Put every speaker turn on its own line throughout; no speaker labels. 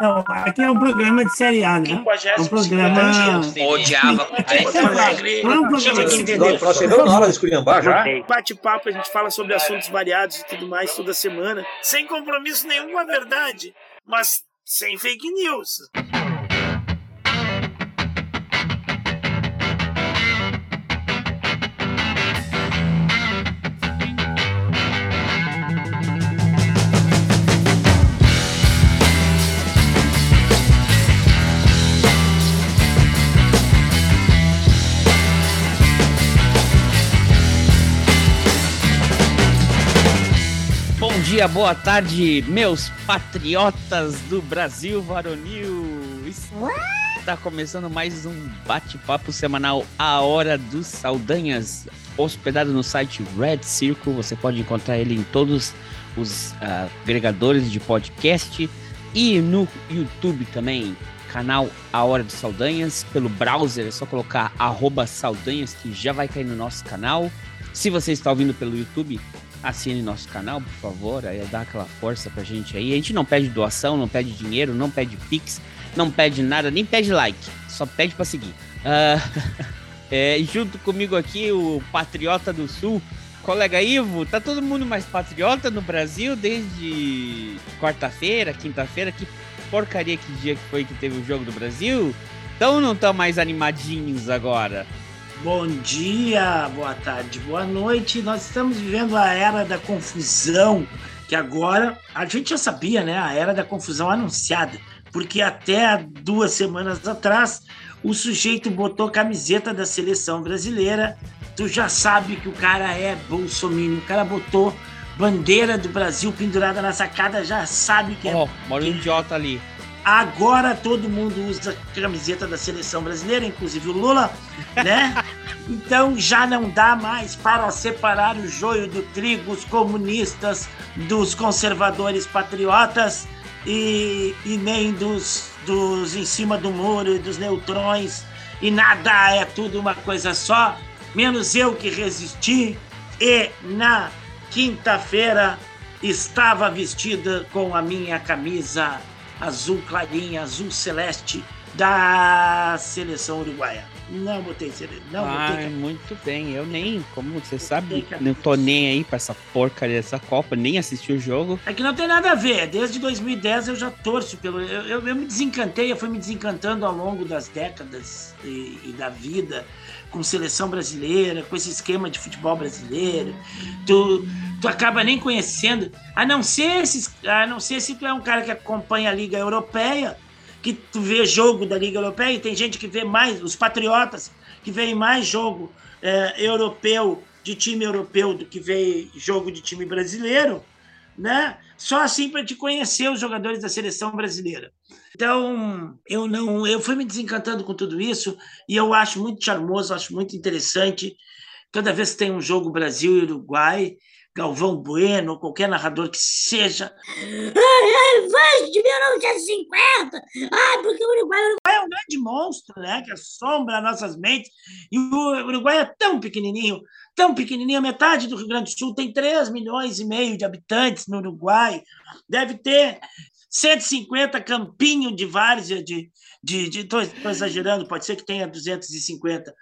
Não, aqui é um programa de série A, né? É um programa.
Odiava.
Não é um programa
não na hora de esculhambar já.
Bate-papo, a gente fala sobre assuntos variados e tudo mais toda semana, sem compromisso nenhum com a verdade, mas sem fake news.
Dia, boa tarde, meus patriotas do Brasil varonil. Está começando mais um bate-papo semanal A Hora dos Saldanhas, hospedado no site Red Circle. Você pode encontrar ele em todos os ah, agregadores de podcast e no YouTube também, canal A Hora dos Saldanhas. Pelo browser é só colocar arroba Saldanhas que já vai cair no nosso canal. Se você está ouvindo pelo YouTube, assine nosso canal, por favor, aí dá aquela força pra gente aí. A gente não pede doação, não pede dinheiro, não pede pix, não pede nada, nem pede like, só pede pra seguir. Ah, é, junto comigo aqui, o Patriota do Sul, colega Ivo, tá todo mundo mais patriota no Brasil desde quarta-feira, quinta-feira, que porcaria que dia que foi que teve o jogo do Brasil? Então não estão mais animadinhos agora.
Bom dia, boa tarde, boa noite. Nós estamos vivendo a era da confusão, que agora a gente já sabia, né? A era da confusão anunciada, porque até duas semanas atrás o sujeito botou camiseta da seleção brasileira. Tu já sabe que o cara é bolsominion. O cara botou bandeira do Brasil pendurada na sacada, já sabe que é
Ó, mora um idiota ali.
Agora todo mundo usa camiseta da seleção brasileira, inclusive o Lula, né? Então já não dá mais para separar o joio do trigo, os comunistas dos conservadores patriotas e, e nem dos, dos em cima do muro e dos neutrões. E nada é tudo uma coisa só, menos eu que resisti. E na quinta-feira estava vestida com a minha camisa azul clarinha, azul celeste da seleção uruguaia. Não botei cele- não
Ah,
botei
muito bem. Eu nem, como você sabe, não tô nem aí pra essa porcaria dessa Copa, nem assisti o jogo.
É que não tem nada a ver. Desde 2010 eu já torço pelo. Eu, eu, eu me desencantei, eu fui me desencantando ao longo das décadas e, e da vida com seleção brasileira, com esse esquema de futebol brasileiro. Tu, tu acaba nem conhecendo, a não ser esses, a não ser se tu é um cara que acompanha a Liga Europeia, que tu vê jogo da Liga Europeia, e tem gente que vê mais, os patriotas, que veem mais jogo é, europeu, de time europeu, do que vê jogo de time brasileiro né? Só assim para te conhecer os jogadores da seleção brasileira. Então, eu não, eu fui me desencantando com tudo isso e eu acho muito charmoso, acho muito interessante. Toda vez que tem um jogo Brasil e Uruguai, Galvão Bueno, qualquer narrador que seja, ai, ai, faz de 1950, ai, porque o Uruguai, o Uruguai é um grande monstro, né? Que assombra nossas mentes. E o Uruguai é tão pequenininho, tão pequenininho, metade do Rio Grande do Sul tem 3 milhões e meio de habitantes no Uruguai, deve ter 150 campinho de várzea de, de, de tô, tô exagerando, pode ser que tenha 250.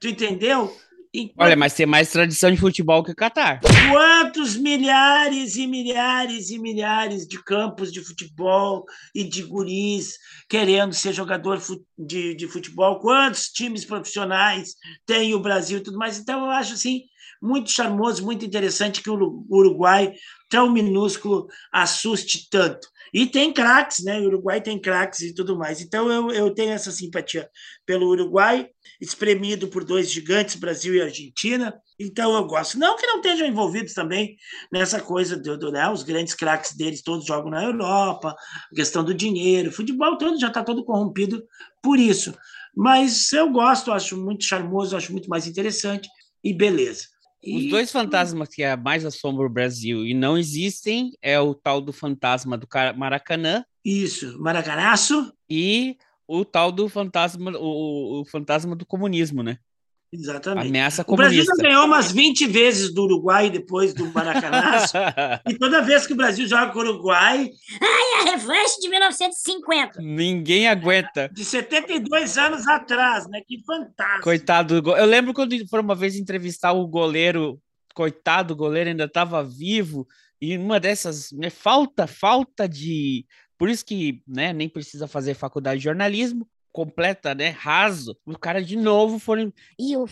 Tu entendeu? Enquanto-
Olha, mas tem mais tradição de futebol que o Catar.
Quantos milhares e milhares e milhares de campos de futebol e de guris querendo ser jogador de, de futebol? Quantos times profissionais tem o Brasil e tudo mais? Então, eu acho assim muito charmoso, muito interessante que o Uruguai, tão minúsculo, assuste tanto. E tem craques, né? O Uruguai tem craques e tudo mais. Então, eu, eu tenho essa simpatia pelo Uruguai, espremido por dois gigantes, Brasil e Argentina. Então, eu gosto. Não que não estejam envolvidos também nessa coisa do, do né? os grandes craques deles todos jogam na Europa, questão do dinheiro, futebol todo já está todo corrompido por isso. Mas eu gosto, acho muito charmoso, acho muito mais interessante e beleza.
Os dois fantasmas que é mais assombram o Brasil e não existem é o tal do fantasma do Ca- Maracanã.
Isso, Maracanaço,
e o tal do fantasma, o, o fantasma do comunismo, né?
Exatamente.
Ameaça
comunista. O Brasil
já
ganhou umas 20 vezes do Uruguai depois do Maracanã. e toda vez que o Brasil joga com o Uruguai.
Ai, a revanche de 1950.
Ninguém aguenta.
De 72 anos atrás, né? Que fantástico.
Coitado. Eu lembro quando foram uma vez entrevistar o goleiro. Coitado, o goleiro ainda estava vivo. E uma dessas. Né, falta, falta de. Por isso que né, nem precisa fazer faculdade de jornalismo completa, né? Raso. O cara de novo foram.
E o,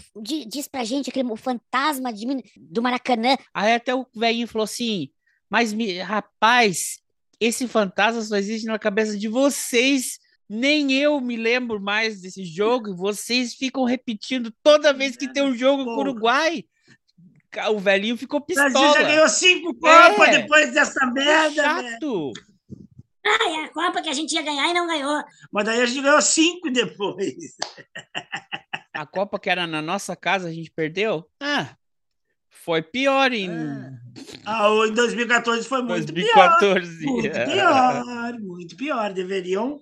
diz pra gente aquele o fantasma de, do Maracanã.
Aí até o velhinho falou assim: Mas, rapaz, esse fantasma só existe na cabeça de vocês. Nem eu me lembro mais desse jogo. Vocês ficam repetindo toda vez que tem um jogo com o Uruguai. O velhinho ficou pistola. O Brasil
já ganhou cinco Copas é, depois dessa merda.
Chato. Né?
Ah, é a Copa que a gente ia ganhar e não ganhou.
Mas daí a gente ganhou cinco depois.
A Copa que era na nossa casa, a gente perdeu? Ah, foi pior em.
Ah, ah em 2014 foi muito
2014.
pior. Muito pior, muito pior. Deveriam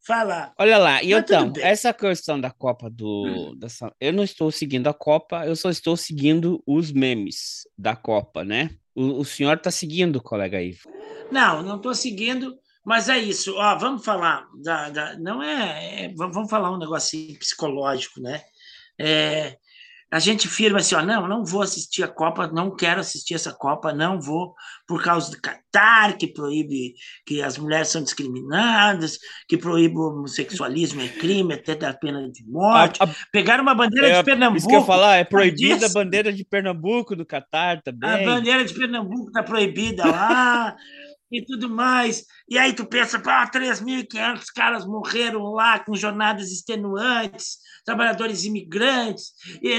falar.
Olha lá, e então, essa questão da Copa do. Hum. Dessa, eu não estou seguindo a Copa, eu só estou seguindo os memes da Copa, né? O, o senhor está seguindo, colega Ivo?
Não, não estou seguindo. Mas é isso, ó, vamos falar da, da não é, é, vamos falar um negócio psicológico, né? É, a gente firma assim, ó, não, não vou assistir a Copa, não quero assistir essa Copa, não vou por causa do Catar, que proíbe que as mulheres são discriminadas, que proíbe o homossexualismo é crime, até da pena de morte. A, a, Pegaram uma bandeira é, de Pernambuco. Isso
que eu ia falar, é proibida a bandeira de Pernambuco do Catar também.
A bandeira de Pernambuco está proibida lá e tudo mais. E aí tu pensa, pá, 3.500 caras morreram lá com jornadas extenuantes, trabalhadores imigrantes, e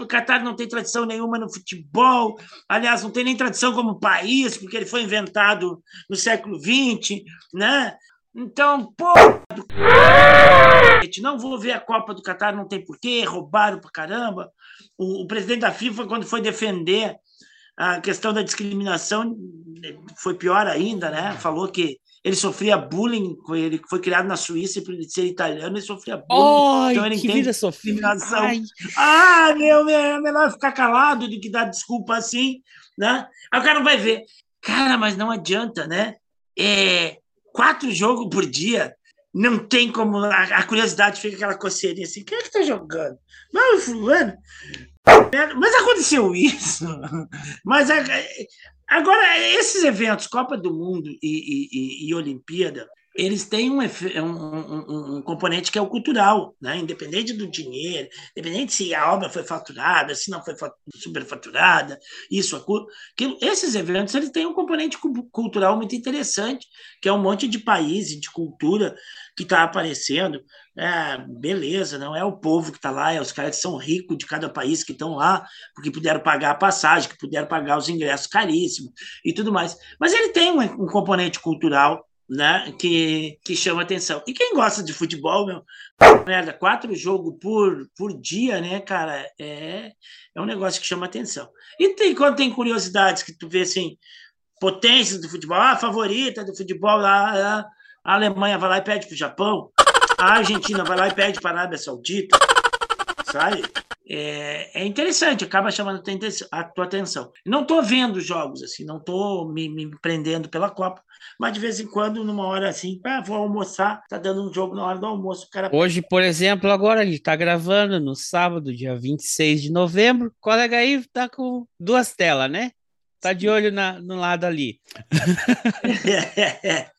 o Catar não tem tradição nenhuma no futebol, aliás, não tem nem tradição como país, porque ele foi inventado no século XX, né? Então, pô, não vou ver a Copa do Catar, não tem porquê, roubaram pra caramba. O, o presidente da FIFA, quando foi defender a questão da discriminação foi pior ainda, né? Falou que ele sofria bullying, ele foi criado na Suíça e por ele ser italiano, ele sofria bullying.
Ai, então ele que vida discriminação.
Ah, meu, é melhor ficar calado do que dar desculpa assim, né? Aí o cara não vai ver. Cara, mas não adianta, né? É, quatro jogos por dia, não tem como. A, a curiosidade fica aquela coceirinha assim: quem é que tá jogando? Não, fulano. Mas aconteceu isso. Mas agora, esses eventos, Copa do Mundo e, e, e Olimpíada, eles têm um, um, um, componente que é o cultural, né? independente do dinheiro, independente se a obra foi faturada, se não foi superfaturada, isso, aquilo. Esses eventos eles têm um componente cultural muito interessante, que é um monte de países, de cultura que está aparecendo. É, beleza, não é o povo que está lá, é os caras que são ricos de cada país que estão lá, porque puderam pagar a passagem, que puderam pagar os ingressos caríssimos e tudo mais. Mas ele tem um, um componente cultural né, que, que chama atenção. E quem gosta de futebol, meu, merda, quatro jogos por, por dia, né, cara, é, é um negócio que chama atenção. E tem, quando tem curiosidades que tu vê assim, potências do futebol, a favorita do futebol lá, a Alemanha vai lá e pede pro Japão, a Argentina vai lá e pede para a Arábia Saudita, sabe? É, é, interessante, acaba chamando a tua atenção. Não estou vendo jogos assim, não estou me, me, prendendo pela Copa, mas de vez em quando, numa hora assim, ah, vou almoçar, tá dando um jogo na hora do almoço. Cara...
Hoje, por exemplo, agora a gente está gravando no sábado, dia 26 de novembro. O colega aí tá com duas telas, né? Tá de olho na, no lado ali.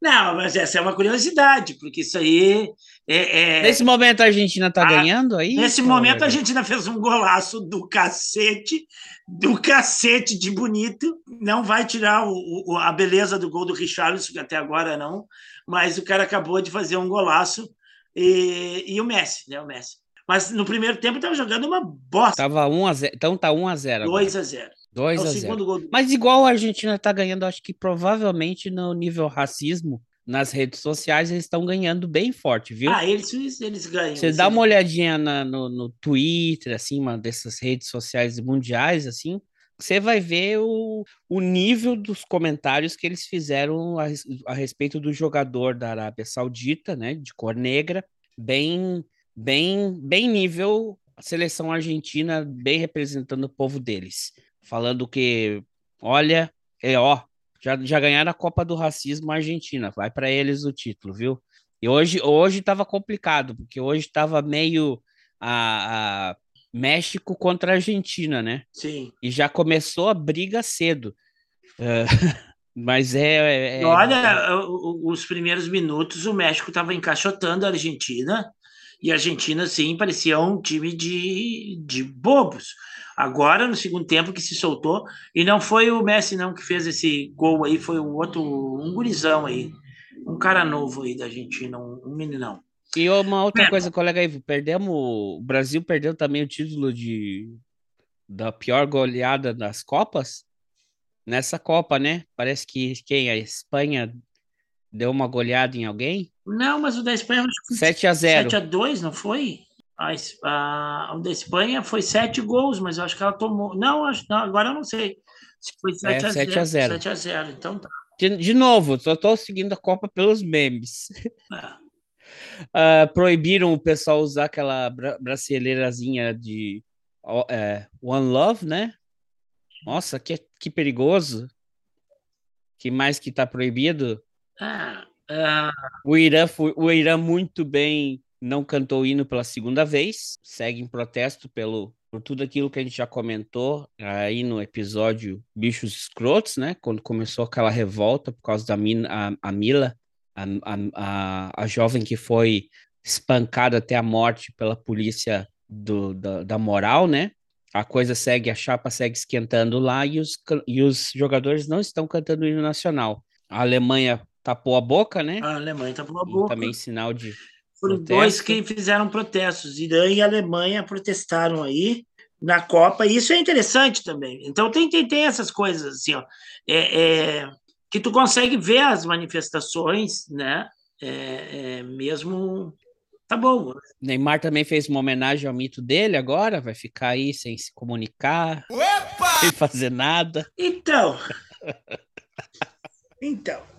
Não, mas essa é uma curiosidade, porque isso aí é. é...
Nesse momento a Argentina está ganhando aí?
Nesse momento a Argentina fez um golaço do cacete, do cacete de bonito. Não vai tirar o, o, a beleza do gol do Richarlison, que até agora não, mas o cara acabou de fazer um golaço e, e o Messi, né? O Messi. Mas no primeiro tempo estava jogando uma bosta.
Tava 1 a 0. Então tá 1 a 0.
2 a 0.
2 é a 0. Gol do... Mas igual a Argentina está ganhando, acho que provavelmente no nível racismo, nas redes sociais, eles estão ganhando bem forte, viu?
Ah, eles, eles ganham.
Você dá uma olhadinha na, no, no Twitter, assim, uma dessas redes sociais mundiais, assim, você vai ver o, o nível dos comentários que eles fizeram a, a respeito do jogador da Arábia Saudita, né, de cor negra, bem, bem, bem nível a seleção argentina bem representando o povo deles, falando que, olha, é ó, já, já ganharam a Copa do Racismo Argentina, vai para eles o título, viu? E hoje hoje estava complicado, porque hoje estava meio a, a, México contra a Argentina, né?
Sim.
E já começou a briga cedo. Uh, mas é, é,
Olha, os primeiros minutos o México estava encaixotando a Argentina e a Argentina, sim, parecia um time de, de bobos. Agora, no segundo tempo, que se soltou, e não foi o Messi, não, que fez esse gol aí, foi um outro, um gurizão aí, um cara novo aí da Argentina, um, um meninão.
E uma outra é. coisa, colega aí, perdemos, o Brasil perdeu também o título de da pior goleada das Copas, nessa Copa, né? Parece que quem? A Espanha deu uma goleada em alguém?
Não, mas o da Espanha
7 a 0.
7 a 2, não foi? A, a, o da Espanha foi 7 gols, mas eu acho que ela tomou. Não, acho, não agora eu não sei. Se foi 7 é, a 7 0. A 0. 7 a 0, então tá.
De, de novo, só tô seguindo a Copa pelos memes. É. uh, proibiram o pessoal usar aquela bra braceleirazinha de uh, One Love, né? Nossa, que, que perigoso. que mais que tá proibido?
Ah, ah.
O Irã foi, o Irã muito bem não cantou o hino pela segunda vez, segue em protesto pelo por tudo aquilo que a gente já comentou aí no episódio Bichos Escrotos, né? Quando começou aquela revolta por causa da mina, a, a Mila, a, a, a, jovem que foi espancada até a morte pela polícia do, da, da moral, né? A coisa segue, a chapa segue esquentando lá e os, e os jogadores não estão cantando o hino nacional. A Alemanha tapou a boca, né?
A Alemanha tapou a boca.
também sinal de.
Foram protesto. dois que fizeram protestos. Irã e Alemanha protestaram aí na Copa, e isso é interessante também. Então tem, tem, tem essas coisas assim, ó, é, é, que tu consegue ver as manifestações, né? É, é mesmo tá bom.
Neymar também fez uma homenagem ao mito dele agora, vai ficar aí sem se comunicar, Opa! sem fazer nada.
Então. então.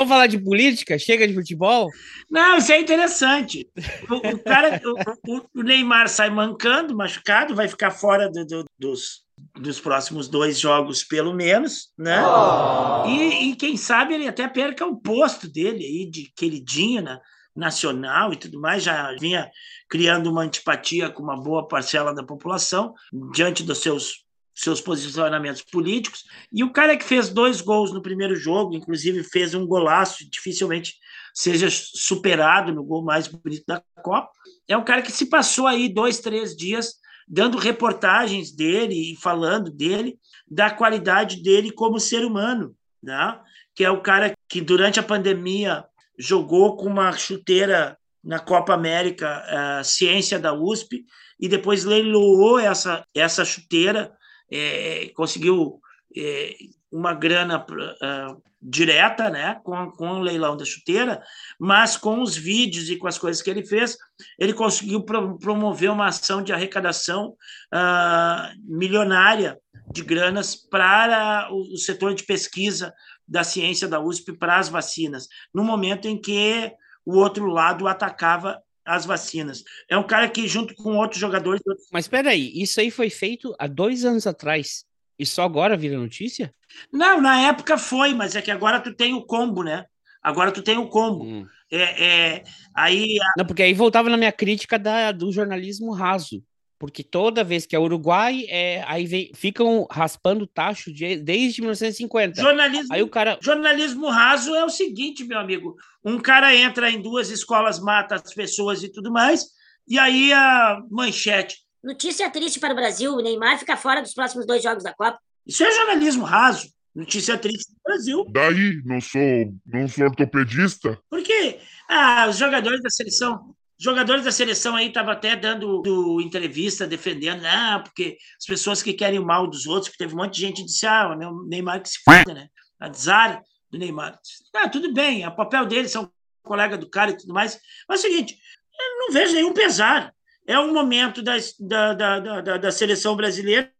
Vamos falar de política? Chega de futebol?
Não, isso é interessante. O, o cara, o, o, Neymar sai mancando, machucado, vai ficar fora do, do, dos, dos próximos dois jogos, pelo menos, né? Oh. E, e, quem sabe ele até perca o posto dele aí de queridinho na, nacional e tudo mais, já vinha criando uma antipatia com uma boa parcela da população diante dos seus seus posicionamentos políticos. E o cara que fez dois gols no primeiro jogo, inclusive fez um golaço, dificilmente seja superado no gol mais bonito da Copa, é um cara que se passou aí dois, três dias dando reportagens dele e falando dele, da qualidade dele como ser humano, né? que é o cara que durante a pandemia jogou com uma chuteira na Copa América, a ciência da USP, e depois leiloou essa, essa chuteira é, conseguiu é, uma grana uh, direta, né, com, com o leilão da chuteira, mas com os vídeos e com as coisas que ele fez, ele conseguiu pro, promover uma ação de arrecadação uh, milionária de granas para o, o, setor de pesquisa da ciência da USP para as vacinas, no momento em que o outro lado atacava as vacinas. É um cara que, junto com outros jogadores.
Mas espera aí, isso aí foi feito há dois anos atrás. E só agora vira notícia?
Não, na época foi, mas é que agora tu tem o combo, né? Agora tu tem o combo. Hum. É, é, aí.
Não, porque aí voltava na minha crítica da, do jornalismo raso porque toda vez que é Uruguai, é, aí vem, ficam raspando tacho de, desde 1950.
Jornalismo,
aí o cara...
jornalismo raso é o seguinte, meu amigo: um cara entra em duas escolas, mata as pessoas e tudo mais, e aí a manchete.
Notícia triste para o Brasil: o Neymar fica fora dos próximos dois jogos da Copa.
Isso é jornalismo raso. Notícia triste do Brasil.
Daí, não sou, não sou ortopedista.
Por quê? Ah, os jogadores da seleção jogadores da seleção aí estavam até dando do, entrevista defendendo, ah, porque as pessoas que querem o mal dos outros, porque teve um monte de gente que disse, ah, o Neymar que se foda, né? A Zara do Neymar. Ah, tudo bem, o papel dele, são colega do cara e tudo mais. Mas é o seguinte, eu não vejo nenhum pesar. É um momento da, da, da, da, da seleção brasileira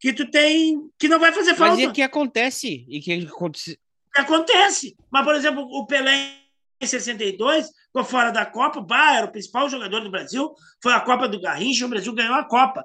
que tu tem que não vai fazer falta.
Mas e que acontece? E que acontece?
Acontece. Mas, por exemplo, o Pelé em 62, ficou fora da Copa, bah, era o principal jogador do Brasil, foi a Copa do Garrincha, o Brasil ganhou a Copa.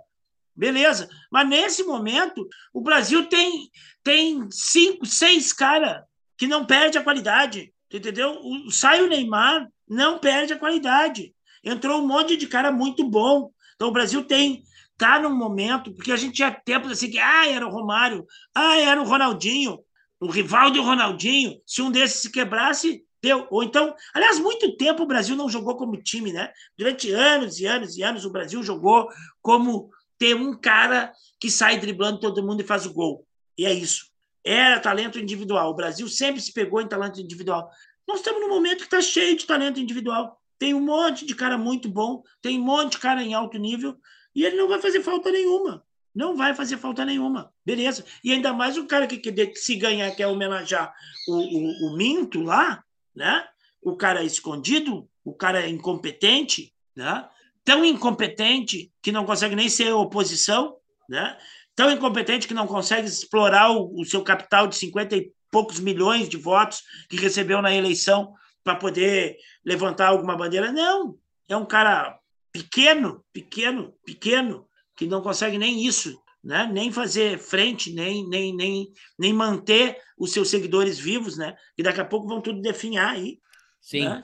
Beleza. Mas nesse momento, o Brasil tem, tem cinco, seis caras que não perde a qualidade. Entendeu? O, sai o Neymar, não perde a qualidade. Entrou um monte de cara muito bom. Então o Brasil tem tá num momento, porque a gente tinha tempos assim que ah, era o Romário, ah, era o Ronaldinho, o rival do Ronaldinho, se um desses se quebrasse, Ou então, aliás, muito tempo o Brasil não jogou como time, né? Durante anos e anos e anos o Brasil jogou como ter um cara que sai driblando todo mundo e faz o gol. E é isso. Era talento individual. O Brasil sempre se pegou em talento individual. Nós estamos num momento que está cheio de talento individual. Tem um monte de cara muito bom, tem um monte de cara em alto nível, e ele não vai fazer falta nenhuma. Não vai fazer falta nenhuma. Beleza. E ainda mais o cara que, que se ganhar, quer homenagear o, o, o Minto lá, né? O cara escondido, o cara incompetente, né? tão incompetente que não consegue nem ser oposição, né? tão incompetente que não consegue explorar o, o seu capital de 50 e poucos milhões de votos que recebeu na eleição para poder levantar alguma bandeira. Não, é um cara pequeno, pequeno, pequeno, que não consegue nem isso, né? nem fazer frente, nem, nem, nem, nem manter os seus seguidores vivos, né? e daqui a pouco vão tudo definhar aí.
Sim.
Né?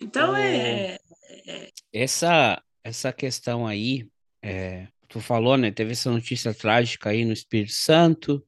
Então, é,
é, Essa, essa questão aí, é, tu falou, né? Teve essa notícia trágica aí no Espírito Santo.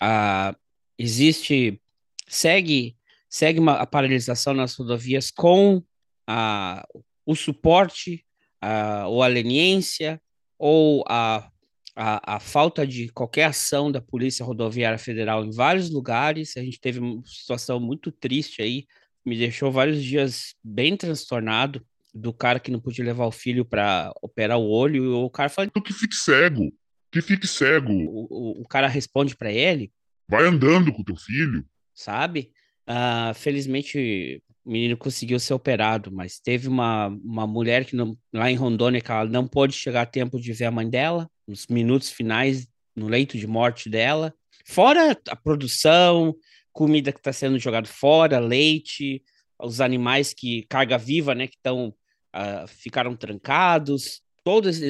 Ah, existe, segue, segue uma, a paralisação nas rodovias com a, o suporte, a, ou a leniência, ou a, a, a falta de qualquer ação da Polícia Rodoviária Federal em vários lugares. A gente teve uma situação muito triste aí, me deixou vários dias bem transtornado do cara que não podia levar o filho para operar o olho, e o cara fala.
Que fique cego. Que fique cego.
O, o, o cara responde para ele.
Vai andando com teu filho.
Sabe? Uh, felizmente o menino conseguiu ser operado, mas teve uma, uma mulher que não, lá em Rondônia que ela não pôde chegar a tempo de ver a mãe dela, nos minutos finais, no leito de morte dela. Fora a produção, comida que está sendo jogada fora, leite, os animais que carga viva, né, que estão uh, ficaram trancados, todos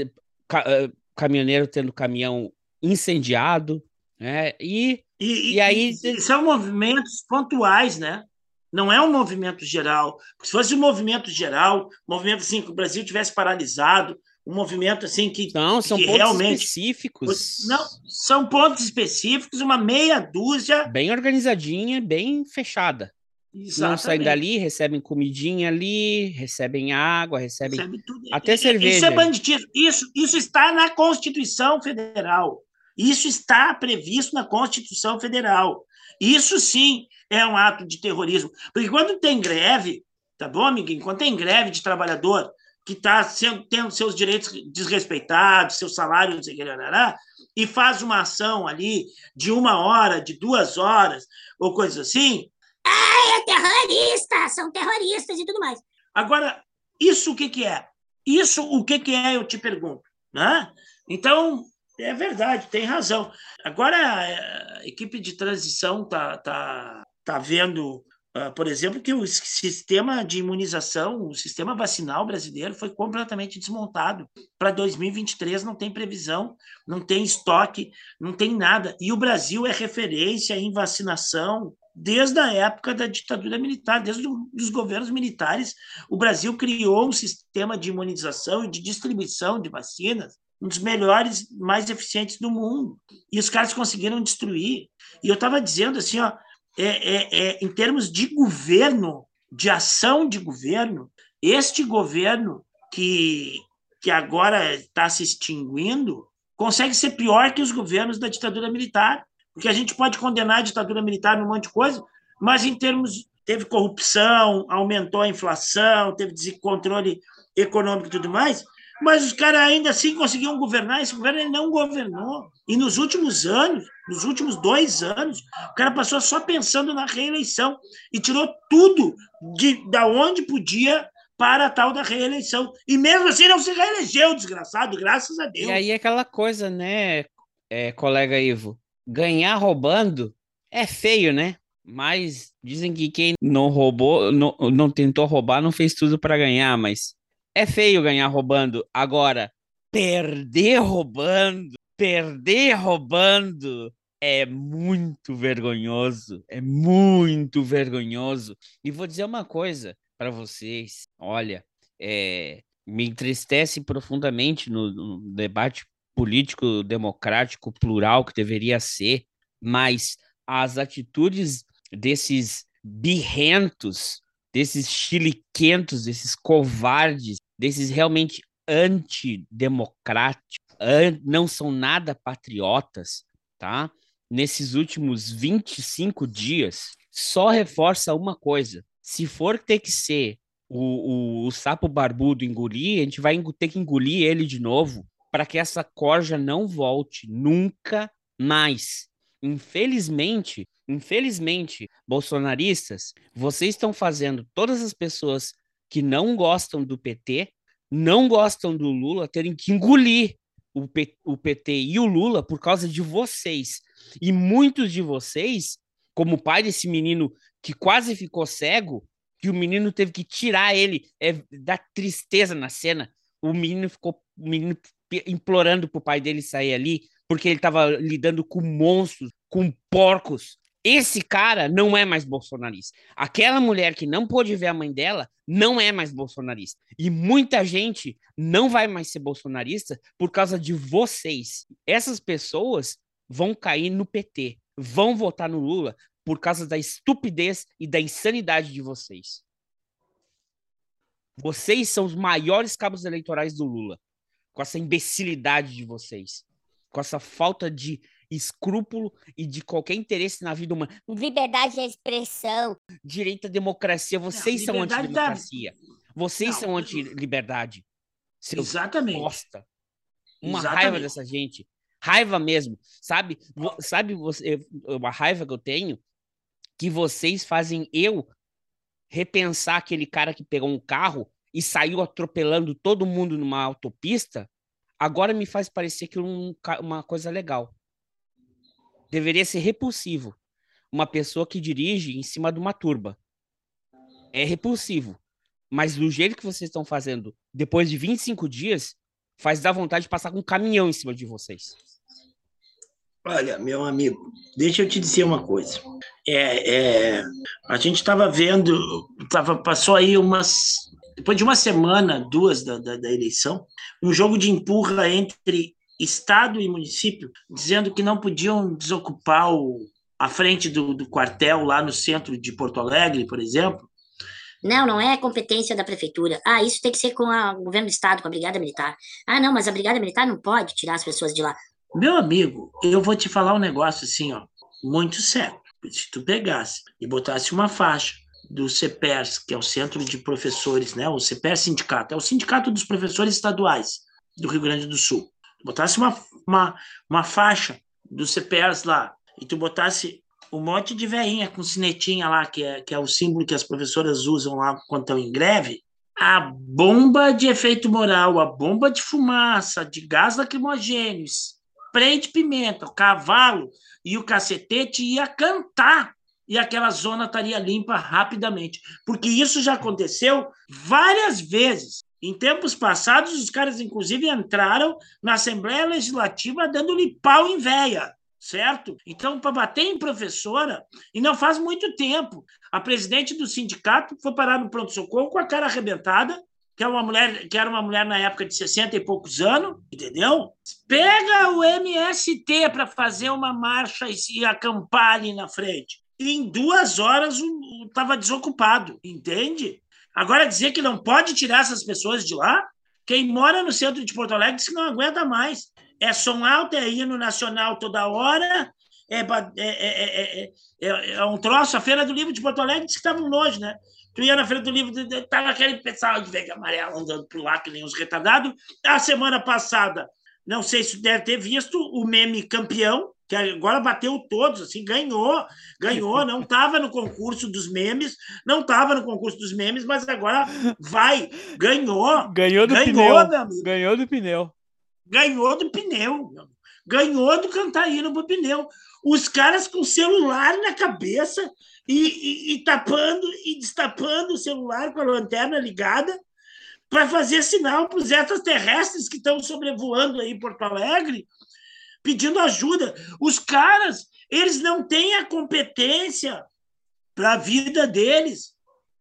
ca, uh, caminhoneiro tendo caminhão incendiado, né? E,
e, e aí e são movimentos pontuais, né? Não é um movimento geral. se fosse um movimento geral, um movimento assim que o Brasil tivesse paralisado, um movimento assim que
não são
que
pontos
realmente
específicos.
Não, são pontos específicos, uma meia dúzia
bem organizadinha, bem fechada. Exatamente. Não saem dali, recebem comidinha ali, recebem água, recebem Recebe até cerveja.
Isso é banditismo. Isso, isso está na Constituição Federal. Isso está previsto na Constituição Federal. Isso sim é um ato de terrorismo. Porque quando tem greve, tá bom, amiguinho? Quando tem greve de trabalhador que está tendo seus direitos desrespeitados, seu salário, não sei o que, e faz uma ação ali de uma hora, de duas horas, ou coisa assim,
ah, é terrorista, são terroristas e tudo mais.
Agora, isso o que, que é? Isso o que, que é, eu te pergunto. Né? Então, é verdade, tem razão. Agora, a equipe de transição está tá, tá vendo, uh, por exemplo, que o sistema de imunização, o sistema vacinal brasileiro foi completamente desmontado. Para 2023 não tem previsão, não tem estoque, não tem nada. E o Brasil é referência em vacinação desde a época da ditadura militar, desde os governos militares, o Brasil criou um sistema de imunização e de distribuição de vacinas, um dos melhores, mais eficientes do mundo. E os caras conseguiram destruir. E eu estava dizendo assim, ó, é, é, é, em termos de governo, de ação de governo, este governo que, que agora está se extinguindo consegue ser pior que os governos da ditadura militar porque a gente pode condenar a ditadura militar num monte de coisa, mas em termos teve corrupção, aumentou a inflação, teve descontrole econômico e tudo mais, mas os caras ainda assim conseguiam governar, esse governo não governou. E nos últimos anos, nos últimos dois anos, o cara passou só pensando na reeleição e tirou tudo de da onde podia para a tal da reeleição. E mesmo assim não se reelegeu, desgraçado, graças a Deus.
E aí aquela coisa, né, é, colega Ivo? ganhar roubando é feio, né? Mas dizem que quem não roubou, não, não tentou roubar, não fez tudo para ganhar, mas é feio ganhar roubando. Agora, perder roubando, perder roubando é muito vergonhoso, é muito vergonhoso. E vou dizer uma coisa para vocês, olha, é, me entristece profundamente no, no debate político democrático plural que deveria ser, mas as atitudes desses birrentos, desses chiliquentos, desses covardes, desses realmente antidemocráticos, não são nada patriotas, tá? Nesses últimos 25 dias, só reforça uma coisa: se for ter que ser o, o, o sapo barbudo engolir, a gente vai ter que engolir ele de novo para que essa corja não volte nunca mais. Infelizmente, infelizmente, bolsonaristas, vocês estão fazendo todas as pessoas que não gostam do PT, não gostam do Lula, terem que engolir o, P, o PT e o Lula por causa de vocês. E muitos de vocês, como o pai desse menino que quase ficou cego, que o menino teve que tirar ele, é da tristeza na cena. O menino ficou, o menino implorando pro pai dele sair ali, porque ele estava lidando com monstros, com porcos. Esse cara não é mais bolsonarista. Aquela mulher que não pôde ver a mãe dela não é mais bolsonarista. E muita gente não vai mais ser bolsonarista por causa de vocês. Essas pessoas vão cair no PT, vão votar no Lula por causa da estupidez e da insanidade de vocês. Vocês são os maiores cabos eleitorais do Lula com essa imbecilidade de vocês, com essa falta de escrúpulo e de qualquer interesse na vida humana.
Liberdade de expressão.
Direito à democracia. Vocês não, são anti-democracia. Da... Vocês não. são anti-liberdade.
Exatamente.
Bosta. Uma Exatamente. raiva dessa gente. Raiva mesmo. Sabe? Sabe você, uma raiva que eu tenho? Que vocês fazem eu repensar aquele cara que pegou um carro e saiu atropelando todo mundo numa autopista, agora me faz parecer que um, uma coisa legal. Deveria ser repulsivo. Uma pessoa que dirige em cima de uma turba. É repulsivo. Mas do jeito que vocês estão fazendo, depois de 25 dias, faz dar vontade de passar com um caminhão em cima de vocês.
Olha, meu amigo, deixa eu te dizer uma coisa. É, é a gente estava vendo, tava, passou aí umas depois de uma semana, duas da, da, da eleição, um jogo de empurra entre Estado e município, dizendo que não podiam desocupar o, a frente do, do quartel lá no centro de Porto Alegre, por exemplo.
Não, não é competência da prefeitura. Ah, isso tem que ser com o governo do estado, com a brigada militar. Ah, não, mas a brigada militar não pode tirar as pessoas de lá.
Meu amigo, eu vou te falar um negócio assim, ó, muito sério. Se tu pegasse e botasse uma faixa do CEPERS, que é o Centro de Professores, né? O CEPERS Sindicato, é o Sindicato dos Professores Estaduais do Rio Grande do Sul. Botasse uma, uma, uma faixa do CEPERS lá e tu botasse um monte de veinha com sinetinha lá, que é, que é o símbolo que as professoras usam lá quando estão em greve, a bomba de efeito moral, a bomba de fumaça, de gás lacrimogêneo, spray de pimenta, o cavalo e o cacetete ia cantar e aquela zona estaria limpa rapidamente. Porque isso já aconteceu várias vezes. Em tempos passados, os caras, inclusive, entraram na Assembleia Legislativa dando-lhe pau em véia, certo? Então, para bater em professora, e não faz muito tempo, a presidente do sindicato foi parar no pronto-socorro com a cara arrebentada, que era é uma mulher, que era uma mulher na época de 60 e poucos anos, entendeu? Pega o MST para fazer uma marcha e acampar ali na frente em duas horas estava desocupado, entende? Agora dizer que não pode tirar essas pessoas de lá, quem mora no centro de Porto Alegre diz que não aguenta mais. É som alto, é hino nacional toda hora, é, é, é, é, um troço. A Feira do Livro de Porto Alegre diz que estavam longe, né? Tu ia na Feira do Livro, tava aquele pessoal de vega amarela andando por lá, que nem os retardados. A semana passada, não sei se deve ter visto o meme campeão, que agora bateu todos, assim, ganhou, ganhou, não estava no concurso dos memes, não estava no concurso dos memes, mas agora vai, ganhou.
Ganhou do ganhou, pneu. Ganhou do pneu.
Ganhou do pneu. Ganhou do cantar hino pro pneu. os caras com celular na cabeça e, e, e tapando e destapando o celular com a lanterna ligada para fazer sinal para os extraterrestres que estão sobrevoando aí Porto Alegre, pedindo ajuda. Os caras, eles não têm a competência para a vida deles.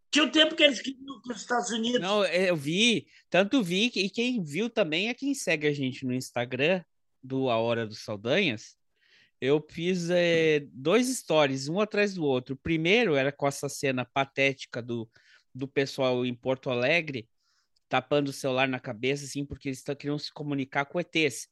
Tinha o tempo que eles queriam para os Estados Unidos.
Não, eu vi, tanto vi, e quem viu também é quem segue a gente no Instagram do A Hora dos Saldanhas. Eu fiz é, dois stories, um atrás do outro. O primeiro era com essa cena patética do, do pessoal em Porto Alegre, tapando o celular na cabeça, assim, porque eles queriam se comunicar com ETs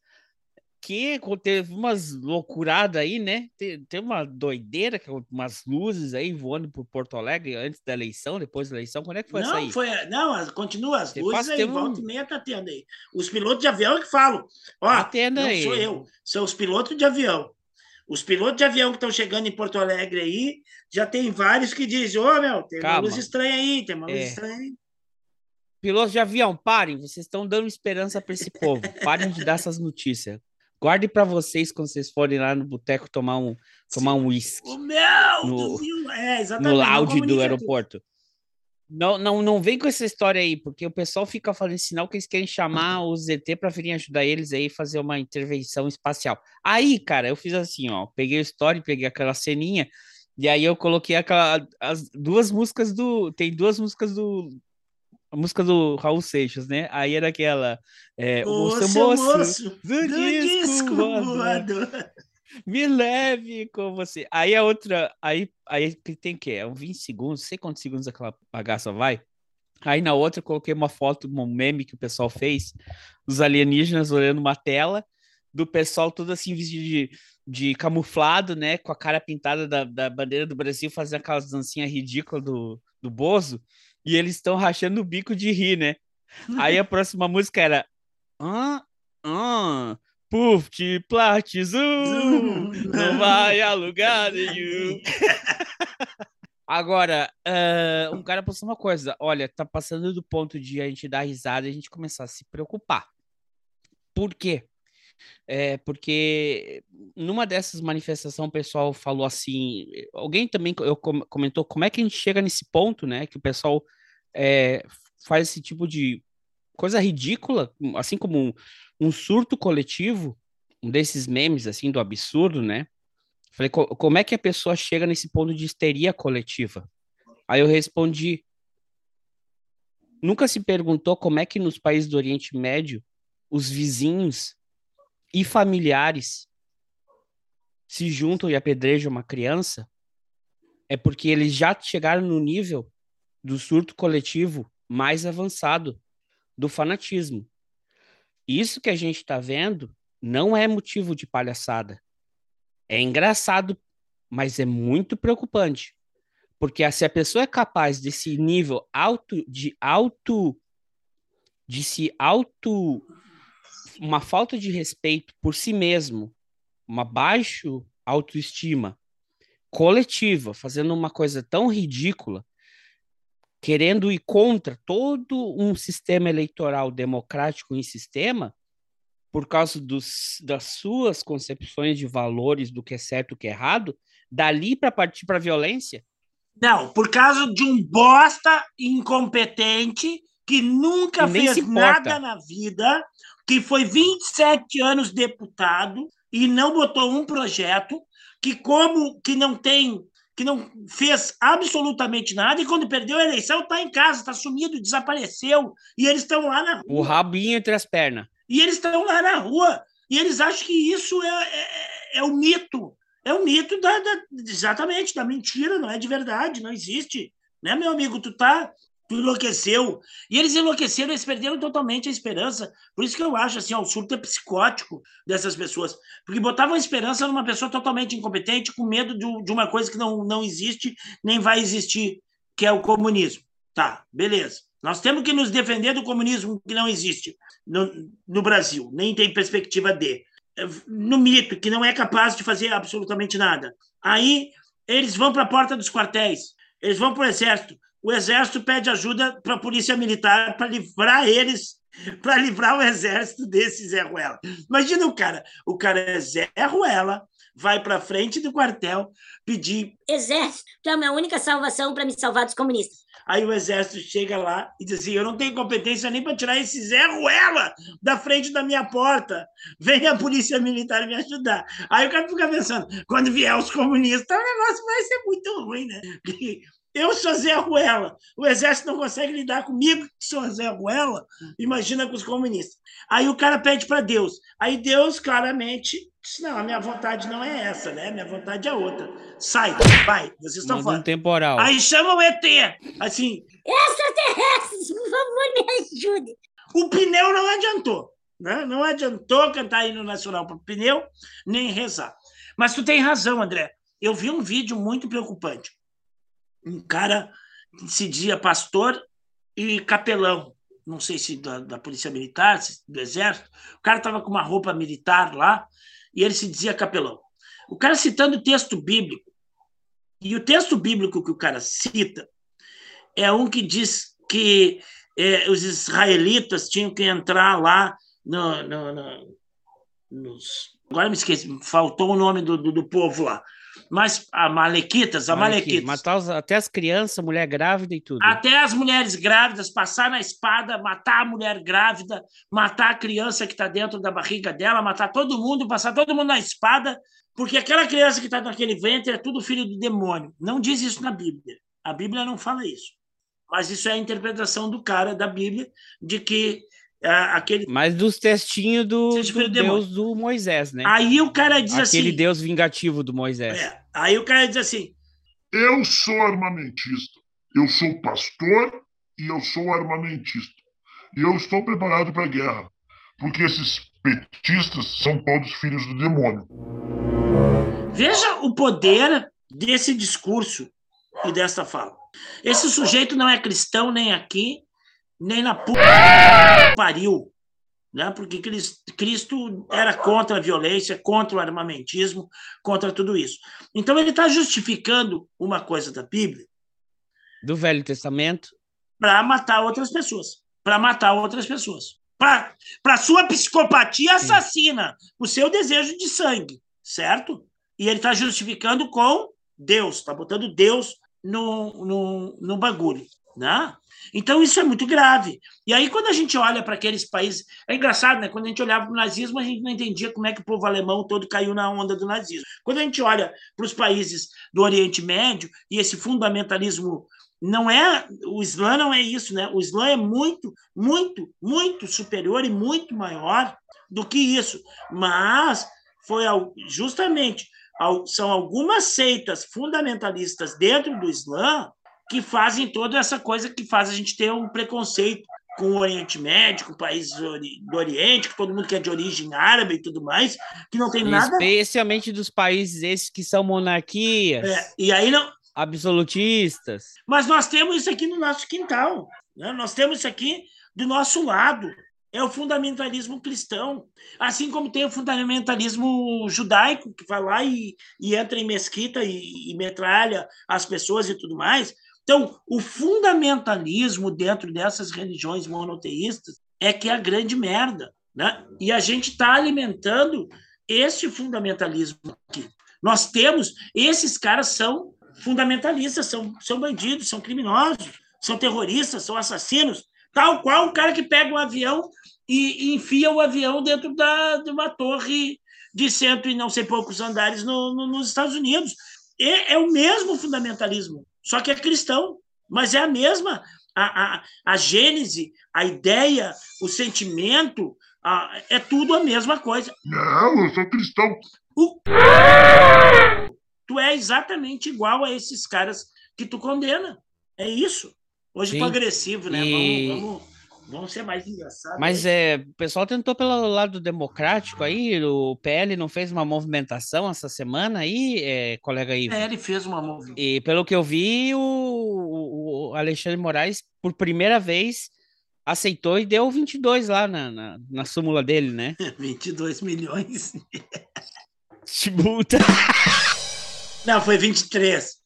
que teve umas loucuradas aí, né? Tem, uma doideira, umas luzes aí voando por Porto Alegre antes da eleição, depois da eleição. Quando é que foi
não,
isso aí?
Foi, não, continua as luzes aí, um... volta e meia tá tendo aí. Os pilotos de avião é que falam. Ó, tá não aí. sou eu, são os pilotos de avião. Os pilotos de avião que estão chegando em Porto Alegre aí, já tem vários que dizem, ô, oh, meu, tem Calma. uma luz estranha aí, tem uma luz é. estranha aí.
Pilotos de avião, parem, vocês estão dando esperança para esse povo. Parem de dar essas notícias. Guarde para vocês quando vocês forem lá no boteco tomar um tomar um uísque.
O meu! No, é,
no lounge do aeroporto. Não, não, não vem com essa história aí, porque o pessoal fica falando sinal que eles querem chamar os ZT para virem ajudar eles aí fazer uma intervenção espacial. Aí, cara, eu fiz assim, ó, peguei o story, peguei aquela ceninha, e aí eu coloquei aquela, as duas músicas do. Tem duas músicas do, a música do Raul Seixas, né? Aí era aquela. É, o seu moço, moço do, do disco, voador. Me leve com você. Aí a outra. Aí, aí tem que é? Um 20 segundos, não sei quantos segundos aquela bagaça vai. Aí na outra eu coloquei uma foto, um meme que o pessoal fez, dos alienígenas olhando uma tela, do pessoal todo assim vestido de, de camuflado, né? Com a cara pintada da, da bandeira do Brasil, fazendo aquelas dancinhas ridículas do, do Bozo e eles estão rachando o bico de rir, né? Aí a próxima música era. Ah, ah, Puf, te plate, zoom, não vai a lugar nenhum. Agora, uh, um cara postou uma coisa: olha, tá passando do ponto de a gente dar risada e a gente começar a se preocupar. Por quê? É porque numa dessas manifestações o pessoal falou assim, alguém também eu comentou como é que a gente chega nesse ponto, né, que o pessoal é, faz esse tipo de coisa ridícula, assim como um, um surto coletivo, um desses memes assim do absurdo, né? Falei, como é que a pessoa chega nesse ponto de histeria coletiva? Aí eu respondi, nunca se perguntou como é que nos países do Oriente Médio os vizinhos e familiares se juntam e apedrejam uma criança, é porque eles já chegaram no nível do surto coletivo mais avançado do fanatismo. Isso que a gente está vendo não é motivo de palhaçada. É engraçado, mas é muito preocupante. Porque se a pessoa é capaz desse nível alto de alto de se auto uma falta de respeito por si mesmo, uma baixa autoestima coletiva, fazendo uma coisa tão ridícula, querendo ir contra todo um sistema eleitoral democrático em sistema, por causa dos, das suas concepções de valores do que é certo e o que é errado, dali para partir para a violência?
Não, por causa de um bosta incompetente que nunca fez nada na vida, que foi 27 anos deputado e não botou um projeto, que como que não tem, que não fez absolutamente nada e quando perdeu a eleição está em casa, está sumido, desapareceu e eles estão lá na rua.
O rabinho entre as pernas.
E eles estão lá na rua e eles acham que isso é, é, é o mito, é o mito da, da, exatamente da mentira, não é de verdade, não existe, né, meu amigo? Tu tá Tu enlouqueceu. E eles enlouqueceram, eles perderam totalmente a esperança. Por isso que eu acho assim, ó, o surto é psicótico dessas pessoas. Porque botavam esperança numa pessoa totalmente incompetente, com medo de, de uma coisa que não, não existe, nem vai existir, que é o comunismo. Tá, beleza. Nós temos que nos defender do comunismo que não existe no, no Brasil, nem tem perspectiva de. No mito, que não é capaz de fazer absolutamente nada. Aí eles vão para a porta dos quartéis, eles vão para o exército, o exército pede ajuda para a polícia militar para livrar eles, para livrar o exército desse Zé Ruela. Imagina o cara, o cara é Zé Ruela, vai para frente do quartel pedir.
Exército, tu é a minha única salvação para me salvar dos comunistas.
Aí o exército chega lá e diz assim: Eu não tenho competência nem para tirar esse Zé Ruela da frente da minha porta. Vem a polícia militar me ajudar. Aí o cara fica pensando: quando vier os comunistas, o negócio vai ser muito ruim, né? Eu sou Zé Ruela. O exército não consegue lidar comigo, que sou Zé Ruela. Imagina com os comunistas. Aí o cara pede para Deus. Aí Deus claramente disse: Não, a minha vontade não é essa, né? Minha vontade é outra. Sai, vai, vocês estão fora.
Um temporal.
Aí chama o ET. Assim.
Extraterrestres, por favor, me ajude.
O pneu não adiantou. Né? Não adiantou cantar hino nacional para o pneu, nem rezar. Mas tu tem razão, André. Eu vi um vídeo muito preocupante um cara que se dizia pastor e capelão, não sei se da, da polícia militar, do exército. O cara estava com uma roupa militar lá e ele se dizia capelão. O cara citando o texto bíblico, e o texto bíblico que o cara cita é um que diz que é, os israelitas tinham que entrar lá no, no, no, nos. Agora me esqueci, faltou o nome do, do, do povo lá mas a Malequitas, a Malequitas.
Matar os, até as crianças, mulher grávida e tudo.
Até as mulheres grávidas, passar na espada, matar a mulher grávida, matar a criança que está dentro da barriga dela, matar todo mundo, passar todo mundo na espada, porque aquela criança que está naquele ventre é tudo filho do demônio. Não diz isso na Bíblia. A Bíblia não fala isso. Mas isso é a interpretação do cara da Bíblia, de que aquele.
Mas dos textinhos do, do Deus do Moisés, né?
Aí o cara diz
aquele
assim.
Aquele Deus vingativo do Moisés. É,
aí o cara diz assim:
Eu sou armamentista, eu sou pastor e eu sou armamentista. E eu estou preparado para a guerra, porque esses petistas são todos filhos do demônio.
Veja o poder desse discurso e dessa fala. Esse sujeito não é cristão nem aqui, nem na puta pariu. Né? Porque Cristo era contra a violência, contra o armamentismo, contra tudo isso. Então ele está justificando uma coisa da Bíblia.
Do Velho Testamento.
Para matar outras pessoas. Para matar outras pessoas. Para sua psicopatia assassina, Sim. o seu desejo de sangue, certo? E ele está justificando com Deus, está botando Deus no, no, no bagulho. Né? Então, isso é muito grave. E aí, quando a gente olha para aqueles países. É engraçado, né? Quando a gente olhava para o nazismo, a gente não entendia como é que o povo alemão todo caiu na onda do nazismo. Quando a gente olha para os países do Oriente Médio, e esse fundamentalismo não é. O Islã não é isso, né? O Islã é muito, muito, muito superior e muito maior do que isso. Mas foi justamente. São algumas seitas fundamentalistas dentro do Islã que fazem toda essa coisa que faz a gente ter um preconceito com o Oriente Médio, com países do Oriente, que todo mundo que é de origem árabe e tudo mais, que não tem nada.
Especialmente dos países esses que são monarquias.
É, e aí não.
Absolutistas.
Mas nós temos isso aqui no nosso quintal. Né? Nós temos isso aqui do nosso lado. É o fundamentalismo cristão. Assim como tem o fundamentalismo judaico, que vai lá e, e entra em mesquita e, e metralha as pessoas e tudo mais. Então, o fundamentalismo dentro dessas religiões monoteístas é que é a grande merda. Né? E a gente está alimentando esse fundamentalismo aqui. Nós temos, esses caras são fundamentalistas, são, são bandidos, são criminosos, são terroristas, são assassinos, tal qual o cara que pega um avião e, e enfia o avião dentro da, de uma torre de cento e não sei poucos andares no, no, nos Estados Unidos. E é o mesmo fundamentalismo só que é cristão, mas é a mesma. A, a, a gênese, a ideia, o sentimento, a, é tudo a mesma coisa.
Não, eu sou cristão.
O... Tu é exatamente igual a esses caras que tu condena. É isso. Hoje Sim. tô agressivo, né? E... Vamos, vamos Vão ser mais engraçados.
Mas é, o pessoal tentou pelo lado democrático aí, o PL não fez uma movimentação essa semana aí, é, colega aí.
O PL fez uma movimentação.
E pelo que eu vi, o, o Alexandre Moraes, por primeira vez, aceitou e deu 22 lá na, na, na súmula dele, né?
22 milhões.
De multa.
Não, foi 23.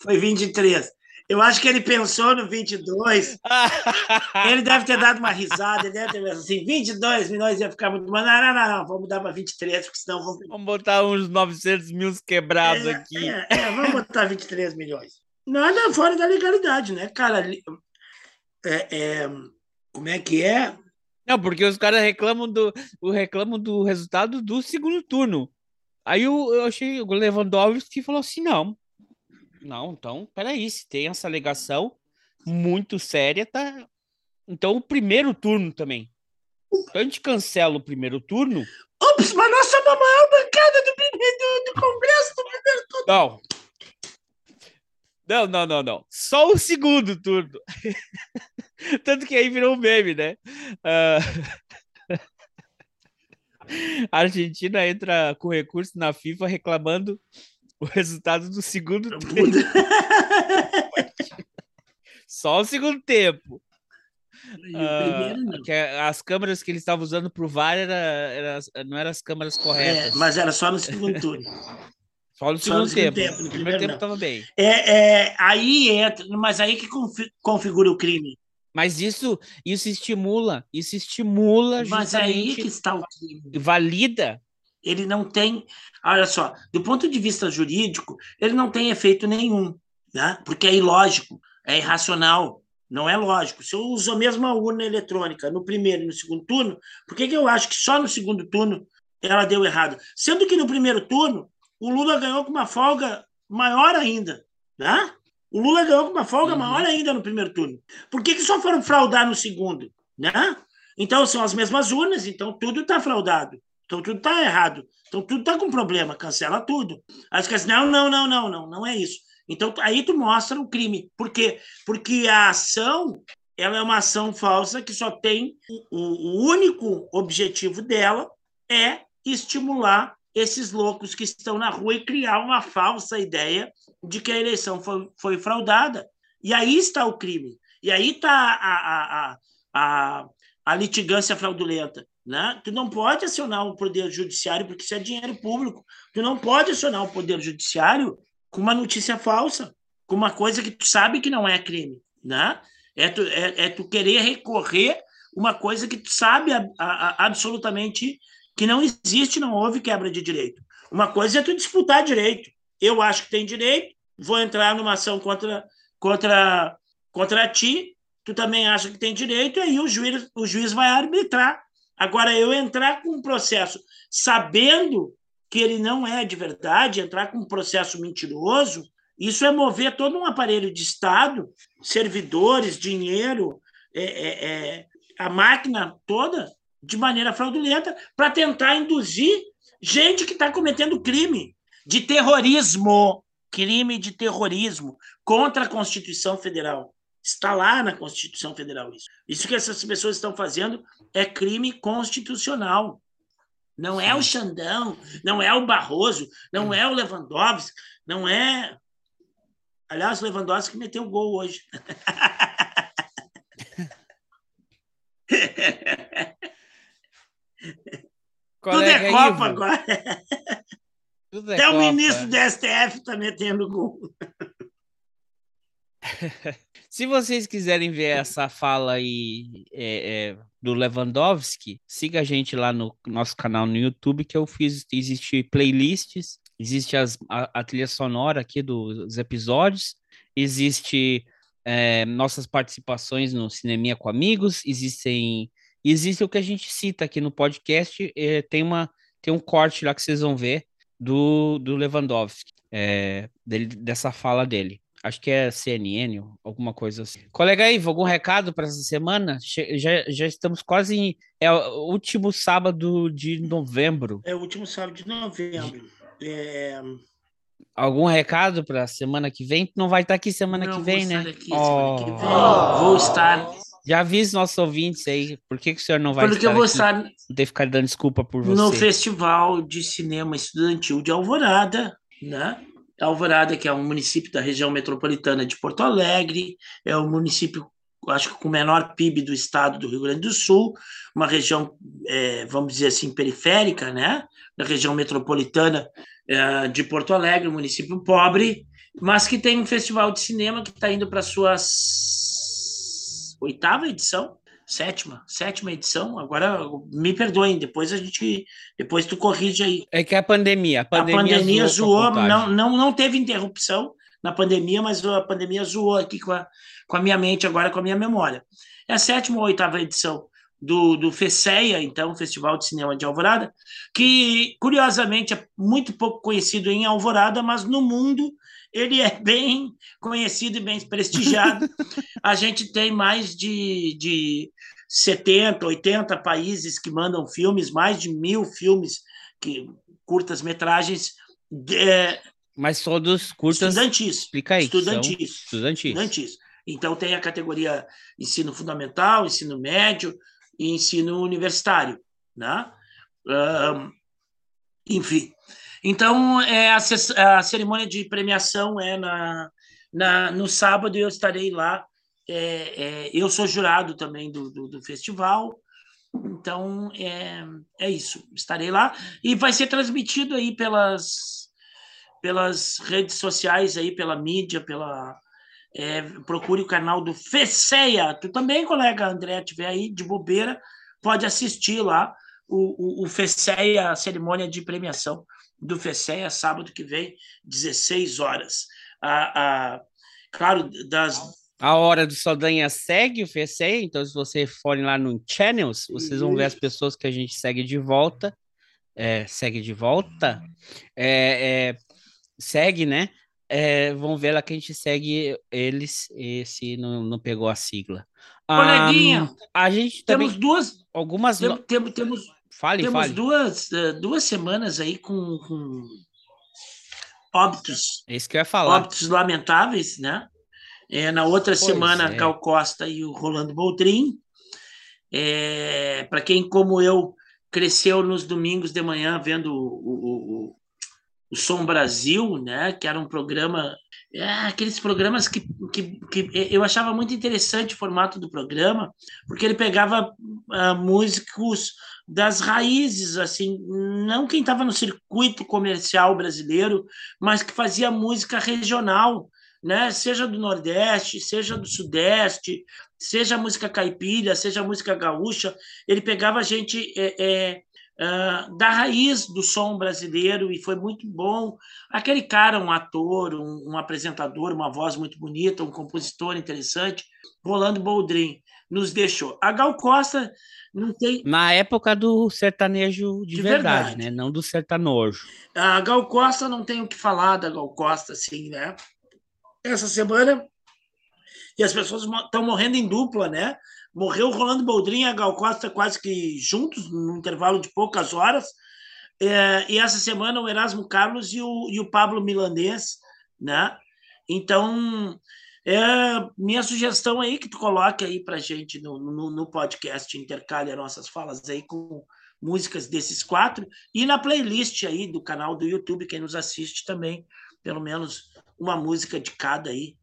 Foi 23. Eu acho que ele pensou no 22. ele deve ter dado uma risada, ele deve ter pensado assim: 22 milhões ia ficar muito. Mas não, não, não, não, vamos mudar para 23, porque senão vamos.
Vamos botar uns 900 mil quebrados
é,
aqui.
É, é, vamos botar 23 milhões. Nada fora da legalidade, né, cara? É, é, como é que é?
Não, porque os caras reclamam do, reclamam do resultado do segundo turno. Aí eu, eu achei o Lewandowski falou assim: não, não, então, peraí, se tem essa alegação muito séria, tá. Então, o primeiro turno também. Então, a gente cancela o primeiro turno.
Ops, mas nós somos a maior bancada do, do, do Congresso do primeiro turno.
Não. Não, não, não, não. Só o segundo turno. Tanto que aí virou um meme, né? Uh... A Argentina entra com recurso na FIFA reclamando o resultado do segundo tempo. Só o segundo tempo. Uh, que é, as câmeras que eles estavam usando para o VAR era, era, não eram as câmeras corretas.
É, mas era só no segundo turno.
Só no segundo, só no segundo tempo. tempo. No primeiro, primeiro tempo estava bem.
É, é, aí entra, mas aí que configura o crime.
Mas isso, isso estimula, isso estimula
Mas aí que está o crime.
Valida
ele não tem, olha só, do ponto de vista jurídico, ele não tem efeito nenhum, né? porque é ilógico, é irracional, não é lógico. Se eu uso a mesma urna eletrônica no primeiro e no segundo turno, por que, que eu acho que só no segundo turno ela deu errado? Sendo que no primeiro turno o Lula ganhou com uma folga maior ainda, né? O Lula ganhou com uma folga uhum. maior ainda no primeiro turno. Por que, que só foram fraudar no segundo? Né? Então são as mesmas urnas, então tudo está fraudado. Então tudo está errado. Então tudo está com problema, cancela tudo. Aí assim, não, não, não, não, não, não é isso. Então aí tu mostra o crime. Por quê? Porque a ação ela é uma ação falsa que só tem o, o único objetivo dela é estimular esses loucos que estão na rua e criar uma falsa ideia de que a eleição foi, foi fraudada. E aí está o crime. E aí está a, a, a, a, a litigância fraudulenta. Né? Tu não pode acionar o poder judiciário porque isso é dinheiro público. Tu não pode acionar o poder judiciário com uma notícia falsa, com uma coisa que tu sabe que não é crime, né? É tu, é, é tu querer recorrer uma coisa que tu sabe a, a, a, absolutamente que não existe, não houve quebra de direito. Uma coisa é tu disputar direito. Eu acho que tem direito, vou entrar numa ação contra contra contra ti, tu também acha que tem direito, e aí o juiz, o juiz vai arbitrar Agora, eu entrar com um processo sabendo que ele não é de verdade, entrar com um processo mentiroso, isso é mover todo um aparelho de Estado, servidores, dinheiro, é, é, é, a máquina toda, de maneira fraudulenta, para tentar induzir gente que está cometendo crime de terrorismo, crime de terrorismo contra a Constituição Federal. Está lá na Constituição Federal isso. Isso que essas pessoas estão fazendo é crime constitucional. Não é o Xandão, não é o Barroso, não é o Lewandowski, não é. Aliás, o Lewandowski meteu o gol hoje. Tudo é Copa Ivo? agora. Tudo é Até Copa. o ministro do STF está metendo gol.
Se vocês quiserem ver essa fala aí é, é, do Lewandowski, siga a gente lá no nosso canal no YouTube, que eu fiz, existe playlists, existe as, a, a trilha sonora aqui dos episódios, existe é, nossas participações no Cineminha com Amigos, existem existe o que a gente cita aqui no podcast, é, tem uma tem um corte lá que vocês vão ver do, do Lewandowski, é, dele, dessa fala dele acho que é CNN, alguma coisa assim. Colega Ivo, algum recado para essa semana? Já, já estamos quase em. É o último sábado de novembro.
É o último sábado de novembro. É...
Algum recado para semana que vem? Não vai estar aqui semana Não, que vem, né? Aqui,
oh. semana que vem. Oh. Vou estar.
Já avise nossos ouvintes aí. Por que, que o senhor não vai
Porque eu vou estar.
Ficar dando desculpa por você.
No Festival de Cinema Estudantil de Alvorada, né? Alvorada, que é um município da região metropolitana de Porto Alegre, é o município, acho que com o menor PIB do estado do Rio Grande do Sul, uma região, é, vamos dizer assim, periférica, né? Da região metropolitana é, de Porto Alegre, um município pobre, mas que tem um festival de cinema que está indo para sua oitava edição, sétima, sétima edição. Agora me perdoem, depois a gente, depois tu corrige aí.
É que a pandemia, a pandemia,
a pandemia zoou, zoou não, não, não teve interrupção na pandemia, mas a pandemia zoou aqui com a, com a minha mente agora, com a minha memória. É a sétima ou oitava edição do, do FECEA, então, Festival de Cinema de Alvorada, que, curiosamente, é muito pouco conhecido em Alvorada, mas no mundo ele é bem conhecido e bem prestigiado. A gente tem mais de, de 70, 80 países que mandam filmes, mais de mil filmes, que curtas-metragens. É,
mas todos curtas.
Estudantis.
Explica aí.
Estudantis.
Estudantis.
Estudantis. Então tem a categoria ensino fundamental, ensino médio, e ensino universitário, né? Um, enfim. Então, é, a, a, cerimônia de premiação é na, na, no sábado eu estarei lá. É, é, eu sou jurado também do, do, do, festival, então é, é isso. Estarei lá e vai ser transmitido aí pelas, pelas redes sociais, aí, pela mídia, pela, é, procure o canal do Feceia. Tu também, colega André, tiver aí de bobeira, pode assistir lá o, o, o Feceia, a cerimônia de premiação do Feceia, sábado que vem, 16 horas. A, a, claro, das.
A hora do Saldanha segue o Feceia, então se você for lá no Channels, vocês vão ver as pessoas que a gente segue de volta. É, segue de volta. É, é, segue, né? é, vão ver lá que a gente segue eles, esse não, não pegou a sigla.
Coleguinha, um,
a gente
também, temos duas.
Algumas.
Tem, temos, temos,
fale,
temos
fale.
Duas, uh, duas semanas aí com, com óbitos.
É isso que eu ia falar.
Óbitos lamentáveis, né? É, na outra pois semana, é. Cal Costa e o Rolando Boldrin. É, Para quem, como eu, cresceu nos domingos de manhã vendo o, o, o Som Brasil, né, que era um programa, é, aqueles programas que, que, que, eu achava muito interessante o formato do programa, porque ele pegava uh, músicos das raízes, assim, não quem estava no circuito comercial brasileiro, mas que fazia música regional, né? Seja do Nordeste, seja do Sudeste, seja música caipira, seja música gaúcha, ele pegava a gente é, é, uh, da raiz do som brasileiro e foi muito bom. Aquele cara, um ator, um, um apresentador, uma voz muito bonita, um compositor interessante, Rolando Boldrin, nos deixou. A Gal Costa não tem.
Na época do sertanejo de, de verdade, verdade, né? Não do sertanojo.
A Gal Costa não tem o que falar da Gal Costa, assim, né? Essa semana. E as pessoas estão morrendo em dupla, né? Morreu Rolando Boldrin e a Gal Costa quase que juntos, num intervalo de poucas horas. É, e essa semana o Erasmo Carlos e o, e o Pablo Milanês, né? Então, é, minha sugestão aí que tu coloque aí pra gente no, no, no podcast, intercale nossas falas aí com músicas desses quatro e na playlist aí do canal do YouTube, quem nos assiste também, pelo menos uma música de cada aí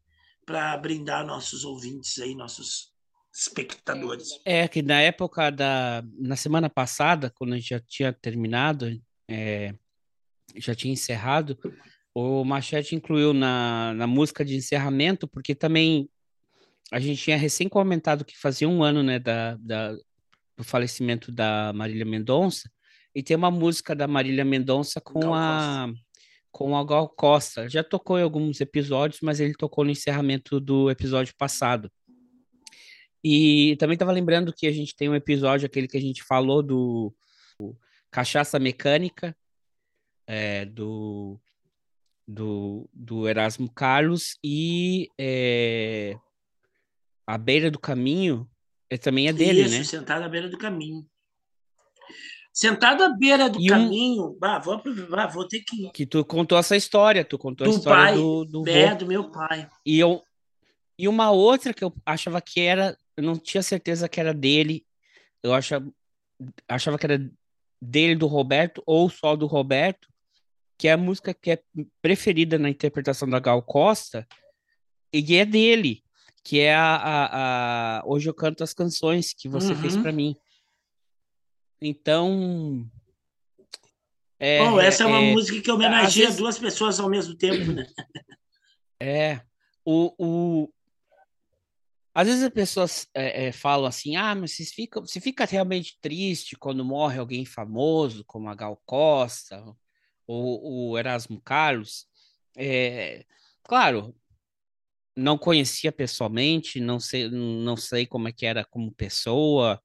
para brindar nossos ouvintes aí, nossos espectadores.
É que na época da na semana passada, quando a gente já tinha terminado, é, já tinha encerrado, o Machete incluiu na, na música de encerramento, porque também a gente tinha recém comentado que fazia um ano, né, da, da do falecimento da Marília Mendonça, e tem uma música da Marília Mendonça com Gal a Costa. com a Gal Costa. Já tocou em alguns episódios, mas ele tocou no encerramento do episódio passado. E também estava lembrando que a gente tem um episódio, aquele que a gente falou do, do Cachaça Mecânica, é, do, do, do Erasmo Carlos, e é, A Beira do Caminho é, também é dele,
Isso,
né?
Sentado à Beira do Caminho. Sentado à beira do e caminho, um... bah, vou, bah, vou ter que.
Que tu contou essa história, tu contou do a história pai, do, do
é, do meu pai.
E, eu, e uma outra que eu achava que era eu não tinha certeza que era dele. Eu achava, achava que era dele, do Roberto, ou só do Roberto, que é a música que é preferida na interpretação da Gal Costa, e é dele, que é a, a, a Hoje Eu Canto as Canções que você uhum. fez para mim. Então.
É, Bom, essa é, é uma música que homenageia vezes... duas pessoas ao mesmo tempo, né?
É. O, o... Às vezes as pessoas é, é, falam assim: ah, mas você fica, você fica realmente triste quando morre alguém famoso, como a Gal Costa ou o Erasmo Carlos. É, claro, não conhecia pessoalmente, não sei, não sei como é que era como pessoa,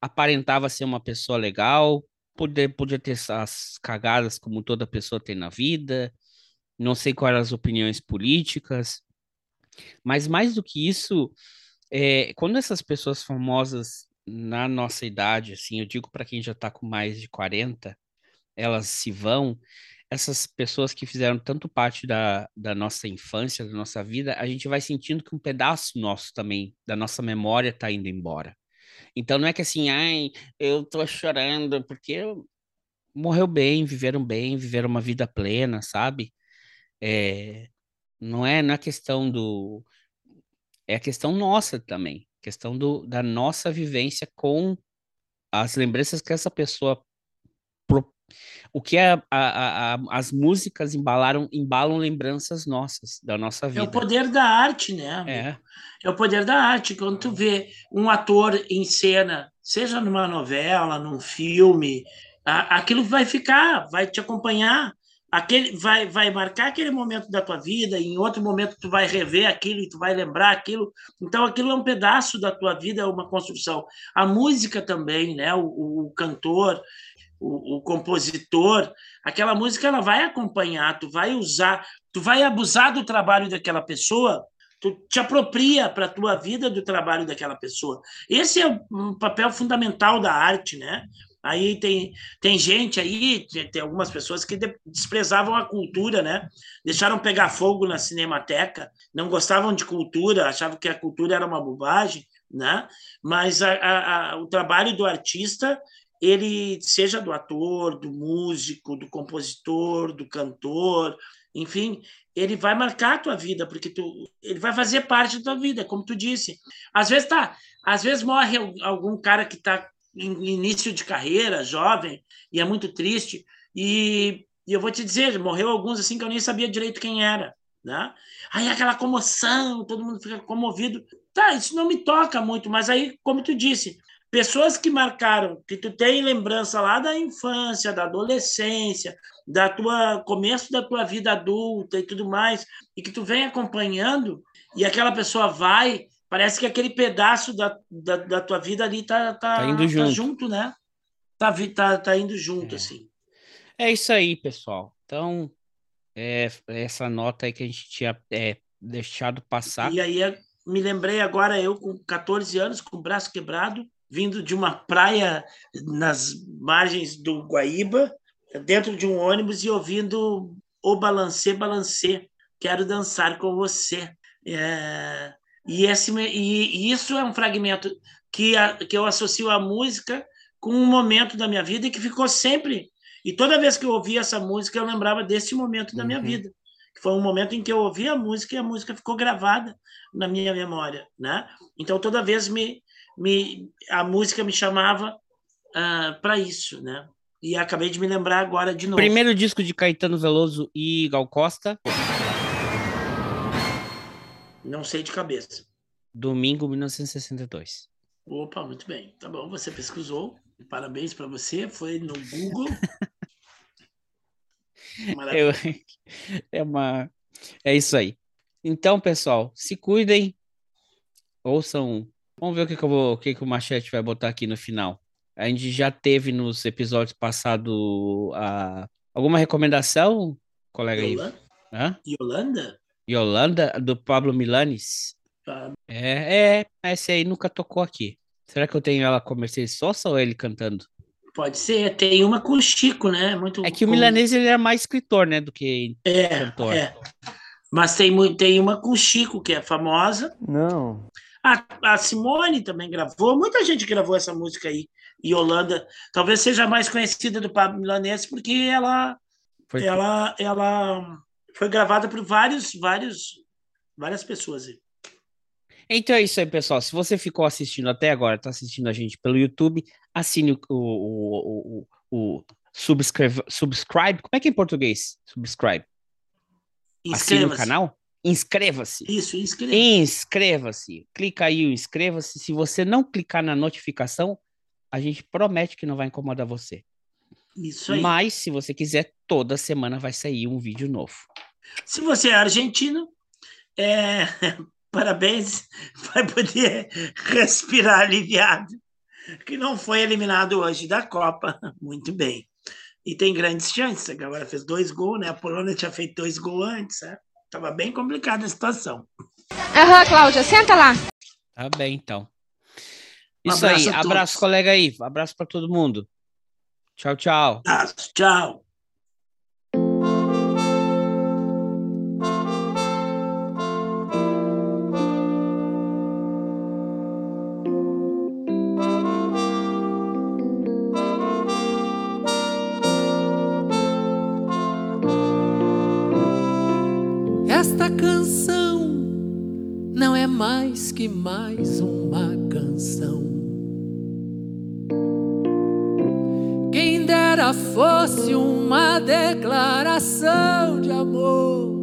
aparentava ser uma pessoa legal, podia, podia ter as cagadas como toda pessoa tem na vida, não sei quais eram as opiniões políticas, mas mais do que isso, é, quando essas pessoas famosas na nossa idade, assim, eu digo para quem já está com mais de 40, elas se vão, essas pessoas que fizeram tanto parte da, da nossa infância, da nossa vida, a gente vai sentindo que um pedaço nosso também, da nossa memória, está indo embora. Então não é que assim, ai, eu tô chorando porque morreu bem, viveram bem, viveram uma vida plena, sabe? É, não é na é questão do. É a questão nossa também, questão do, da nossa vivência com as lembranças que essa pessoa o que é a, a, a, as músicas embalaram, embalam lembranças nossas da nossa vida.
É o poder da arte, né? É. é o poder da arte. Quando tu vê um ator em cena, seja numa novela, num filme, aquilo vai ficar, vai te acompanhar. Aquele vai, vai marcar aquele momento da tua vida, e em outro momento tu vai rever aquilo e tu vai lembrar aquilo. Então aquilo é um pedaço da tua vida, é uma construção. A música também, né? O, o cantor, o, o, compositor, aquela música ela vai acompanhar, tu vai usar, tu vai abusar do trabalho daquela pessoa, tu te apropria para a tua vida do trabalho daquela pessoa. Esse é um papel fundamental da arte, né? Aí tem, tem gente aí, tem algumas pessoas que desprezavam a cultura, né? Deixaram pegar fogo na cinemateca, não gostavam de cultura, achavam que a cultura era uma bobagem, né? Mas a, a, a, o trabalho do artista ele seja do ator, do músico, do compositor, do cantor, enfim, ele vai marcar a tua vida, porque tu, ele vai fazer parte da tua vida, como tu disse. Às vezes tá, às vezes morre algum cara que está em início de carreira, jovem, e é muito triste, e, e eu vou te dizer, morreu alguns assim que eu nem sabia direito quem era, né? Aí aquela comoção, todo mundo fica comovido. Tá, isso não me toca muito, mas aí, como tu disse, pessoas que marcaram, que tu tem lembrança lá da infância, da adolescência, da tua começo da tua vida adulta e tudo mais, e que tu vem acompanhando, e aquela pessoa vai, parece que aquele pedaço da, da, da tua vida ali tá, tá,
tá indo tá junto.
junto, né? Tá, tá, tá indo junto,
é.
assim.
É isso aí, pessoal. Então, é, essa nota aí que a gente tinha é, deixado passar.
E aí, me lembrei agora, eu com 14 anos, com o braço quebrado, vindo de uma praia nas margens do Guaíba, dentro de um ônibus e ouvindo o balancê, balancê, quero dançar com você. É, e, esse, e, e, isso é um fragmento que, a, que eu associo à música com um momento da minha vida e que ficou sempre. E toda vez que eu ouvia essa música, eu lembrava desse momento da uhum. minha vida. Que foi um momento em que eu ouvi a música e a música ficou gravada na minha memória. Né? Então, toda vez me, me, a música me chamava uh, ah, para isso, né? E acabei de me lembrar agora de novo.
Primeiro disco de Caetano Veloso e Gal Costa.
Não sei de cabeça.
Domingo 1962.
Opa, muito bem. Tá bom, você pesquisou. Parabéns para você. Foi no Google.
Eu, é uma é isso aí. Então, pessoal, se cuidem. Ouçam Vamos ver o que, que, eu vou, o que, que o Machete vai botar aqui no final. A gente já teve nos episódios passados a... alguma recomendação, colega
Yolanda? Hã? Yolanda?
Yolanda, do Pablo Milanes. Ah. É, é, essa aí nunca tocou aqui. Será que eu tenho ela com Mercedes Sosa ou ele cantando?
Pode ser, tem uma com o Chico, né? Muito
é que o Milanês ele é mais escritor, né, do que
é, cantor. É. Mas tem, tem uma com o Chico, que é famosa.
Não.
A, a Simone também gravou, muita gente gravou essa música aí. E Holanda talvez seja mais conhecida do Pablo Milanese porque ela, foi... ela, ela foi gravada por vários, vários, várias pessoas. Aí.
Então é isso aí, pessoal. Se você ficou assistindo até agora, está assistindo a gente pelo YouTube, assine o, o, o, o subscribe, subscribe. Como é que é em português? Subscribe. Assine o canal? Inscreva-se.
Isso, inscreva-se.
Inscreva-se. Clica aí o inscreva-se. Se você não clicar na notificação, a gente promete que não vai incomodar você.
Isso aí.
Mas, se você quiser, toda semana vai sair um vídeo novo.
Se você é argentino, é... parabéns, vai poder respirar aliviado, que não foi eliminado hoje da Copa. Muito bem. E tem grandes chances, agora fez dois gols, né? A Polônia tinha feito dois gols antes, né? Tava bem complicada a situação.
Aham, uhum, Cláudia, senta lá.
Tá bem, então. Isso um aí, abraço, colega aí. Abraço para todo mundo. Tchau, tchau.
Abraço, tchau.
Que mais uma canção. Quem dera fosse uma declaração de amor